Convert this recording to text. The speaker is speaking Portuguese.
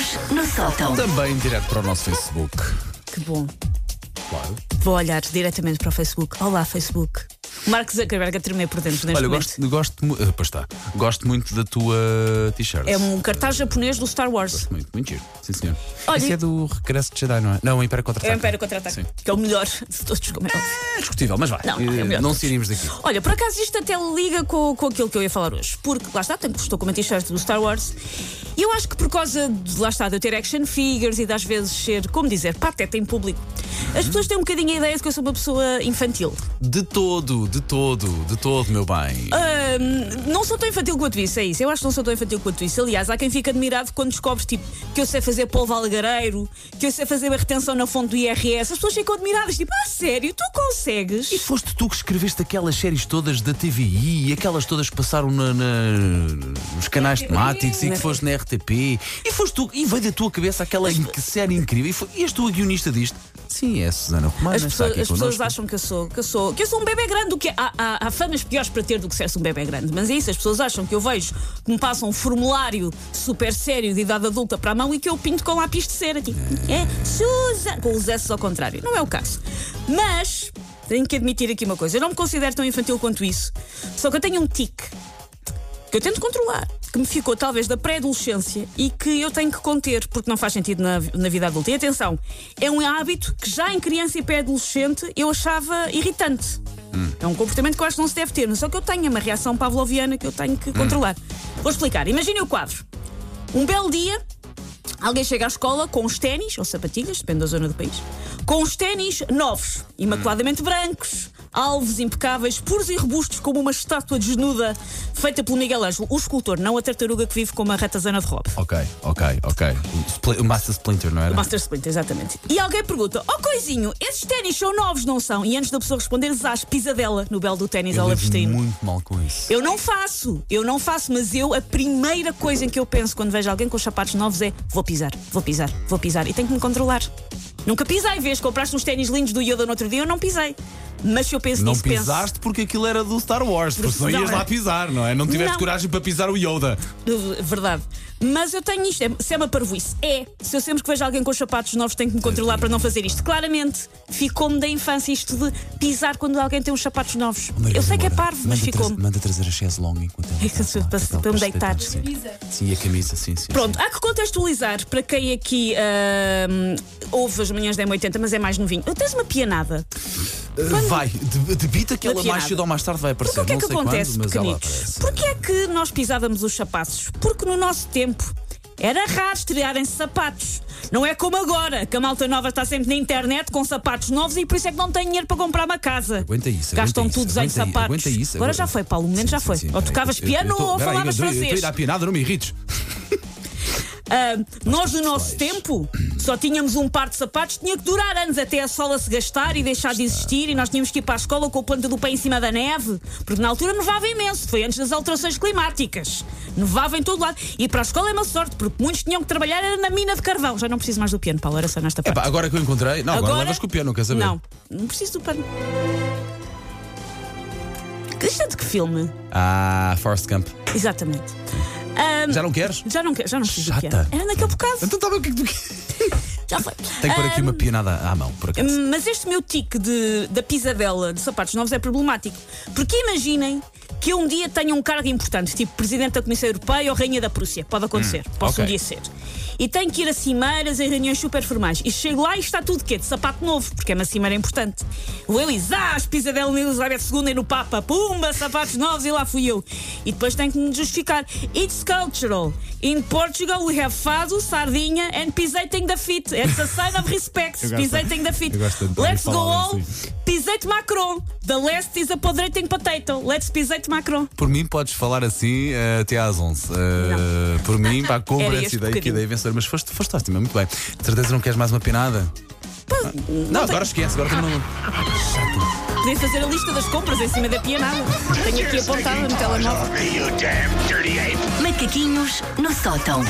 Macaquinhos no sótão. Também direto para o nosso Facebook. Que bom. Claro. Vou olhar diretamente para o Facebook. Olá, Facebook. Mark Zuckerberg a tremer por dentro neste Olha, eu momento. gosto, gosto, ah, pois está. gosto muito da tua t-shirt. É um cartaz japonês do Star Wars. Gosto muito, muito giro. Sim, senhor. Olha, Isso é do Regresso de Jedi, não é? Não, o Império É Contra-Ataque. o Império Contra-Ataque, Sim. que é o melhor de todos, como é óbvio. É discutível, mas vai. Não, não, é Eh, melhor não saímos daqui. Olha, por acaso isto até liga com, com aquilo que eu ia falar hoje. Porque, lá está, tenho, estou com uma t-shirt do Star Wars. E eu acho que por causa, de, lá está, de eu ter action figures e de às vezes ser, como dizer, pateta em público, as pessoas têm um bocadinho a ideia de que eu sou uma pessoa infantil. De todo, de todo, de todo, meu bem. Não sou tão infantil quanto isso, é isso. Eu acho que não sou tão infantil quanto isso. Aliás, há quem fique admirado quando descobres tipo, que eu sei fazer polvo algareiro, que eu sei fazer a retenção na fonte do IRS. As pessoas ficam admiradas, tipo, ah, sério, tu consegues? E foste tu que escreveste aquelas séries todas da TVI e aquelas todas que passaram na- na- nos canais temáticos e que foste na RTP. E foste tu, e veio da tua cabeça aquela série incrível. E, foi, e és tu a guionista disto? Sim, é a Susana Romana. As pessoas, as pessoas acham que eu sou que eu sou que eu sou um bebê grande, o que é- há, há, há famas piores para ter do que ser um bebê grande. Mas é isso, as pessoas acham que eu vejo que me passam um formulário super sério de idade adulta para a mão e que eu pinto com lápis de cera, tipo, é, Susan, com os S ao contrário. Não é o caso. Mas tenho que admitir aqui uma coisa, eu não me considero tão infantil quanto isso. Só que eu tenho um tique que eu tento controlar, que me ficou talvez da pré-adolescência e que eu tenho que conter, porque não faz sentido na, na vida adulta. E atenção, é um hábito que já em criança e pré-adolescente eu achava irritante. É um comportamento que eu acho que não se deve ter, mas só que eu tenho é uma reação pavloviana que eu tenho que controlar. Vou explicar. Imaginem o quadro. Um belo dia, Alguém chega à escola com os ténis, ou sapatilhas, depende da zona do país, com os ténis novos, imaculadamente brancos, alvos impecáveis, puros e robustos, como uma estátua desnuda feita pelo Miguel Ângelo, o escultor, não a tartaruga que vive com uma ratazana de robe. Ok, ok, ok. O, o Master Splinter, não era? Master Splinter, exatamente. E alguém pergunta: Oh, coisinho, esses ténis são novos, não são? E antes da pessoa responder, zás, pisadela no belo do ténis Eu ao Levestrino. muito mal com isso. Eu não faço, eu não faço, mas eu, a primeira coisa em que eu penso quando vejo alguém com os sapatos novos é vou pisar, vou pisar, vou pisar e tenho que me controlar. Nunca pisei, vês, compraste uns ténis lindos do Yoda no outro dia, eu não pisei. Mas se eu penso Não nisso, pisaste porque aquilo era do Star Wars, porque senão Não, ias lá pisar, não é? Não tiveste Não. coragem para pisar o Yoda. penso. Verdade. Mas eu tenho isto, é, se é uma parvoíce, é. Se eu sempre que vejo alguém com os sapatos novos, tenho que me controlar para não fazer isto. Claramente, ficou-me da infância isto de pisar quando alguém tem uns sapatos novos. eu sei que é parvo, mas ficou-me. manda trazer a chaise longa enquanto ela É que lá, para- para para me se deitar. Sim. sim, a camisa, sim, sim. Pronto, há que contextualizar para quem aqui ahm, ouve as manhãs da M80, mas é mais novinho. Tens uma pianada. Uh, Vai, de- debita que ela mais cedo ou mais tarde vai aparecer. Porque o que é que acontece, quando, pequenitos? Porquê é que nós pisávamos os sapatos? Porque no nosso tempo era raro estrearem-se sapatos. Não é como agora, que a malta nova está sempre na internet com sapatos novos e por isso é que não tem dinheiro para comprar uma casa. Aguenta isso, Gastam aguenta tudo isso, em aí, sapatos. aguenta isso, agora agora- já foi, Paulo, o momento Sim, já sim, foi. sim, ou peraí, tocavas eu- eu piano tô- ou falavas eu tô- Eu estou a ir francês. à pianada, não me irrites. Ah, nós, no nosso tempo, só tínhamos um par de sapatos, tinha que durar anos até a sola se gastar e deixar de existir, e nós tínhamos que ir para a escola com o planta do pé em cima da neve, porque na altura nevava imenso, foi antes das alterações climáticas. Nevava em todo lado. E para a escola é uma sorte, porque muitos tinham que trabalhar era na mina de carvão. Já não preciso mais do piano, Paulo, era só nesta parte. Epá, agora que eu encontrei. Não, agora, levas com o piano, não quer saber? Não, não preciso do pano. Isto é de que filme? Ah, Forrest Gump. Exatamente. Ah, Já não queres? já não, já não preciso do Chata. Era naquele bocado. Então está bem o que é que tu queres. Já foi. Tenho que pôr aqui uma pianada à mão, por acaso. Mas este meu tique de, da pisadela de sapatos novos é problemático. Porque imaginem que eu um dia tenha um cargo importante, tipo Presidente da Comissão Europeia ou Rainha da Prússia. Pode acontecer, posso ok. um dia ser. E tenho que ir a cimeiras em reuniões super formais. E chego lá e está tudo quê? De sapato novo, porque é uma cimeira importante. O Elisás, pisadela na Elizabeth II e no Papa, pumba, sapatos novos e lá fui eu. E depois tenho que me justificar. It's cultural. In Portugal we have fado, sardinha and pisating the feet. It's a sign of respect. Pisating the feet. Let's go all. assim. Pisate Macron. The last is a podreting potato. Let's pisate Macron. Por mim, podes falar assim eh, até às 11. Eh, por mim, pá, compra essa ideia, que bocadinho. ideia vencedora. Mas foste, foste ótima, muito bem. De certeza não queres mais uma pianada? Não, agora esquece, agora não. Podia fazer a lista das compras em cima da pianada. Tenho aqui apontada no telemóvel. Macaquinhos no sótão.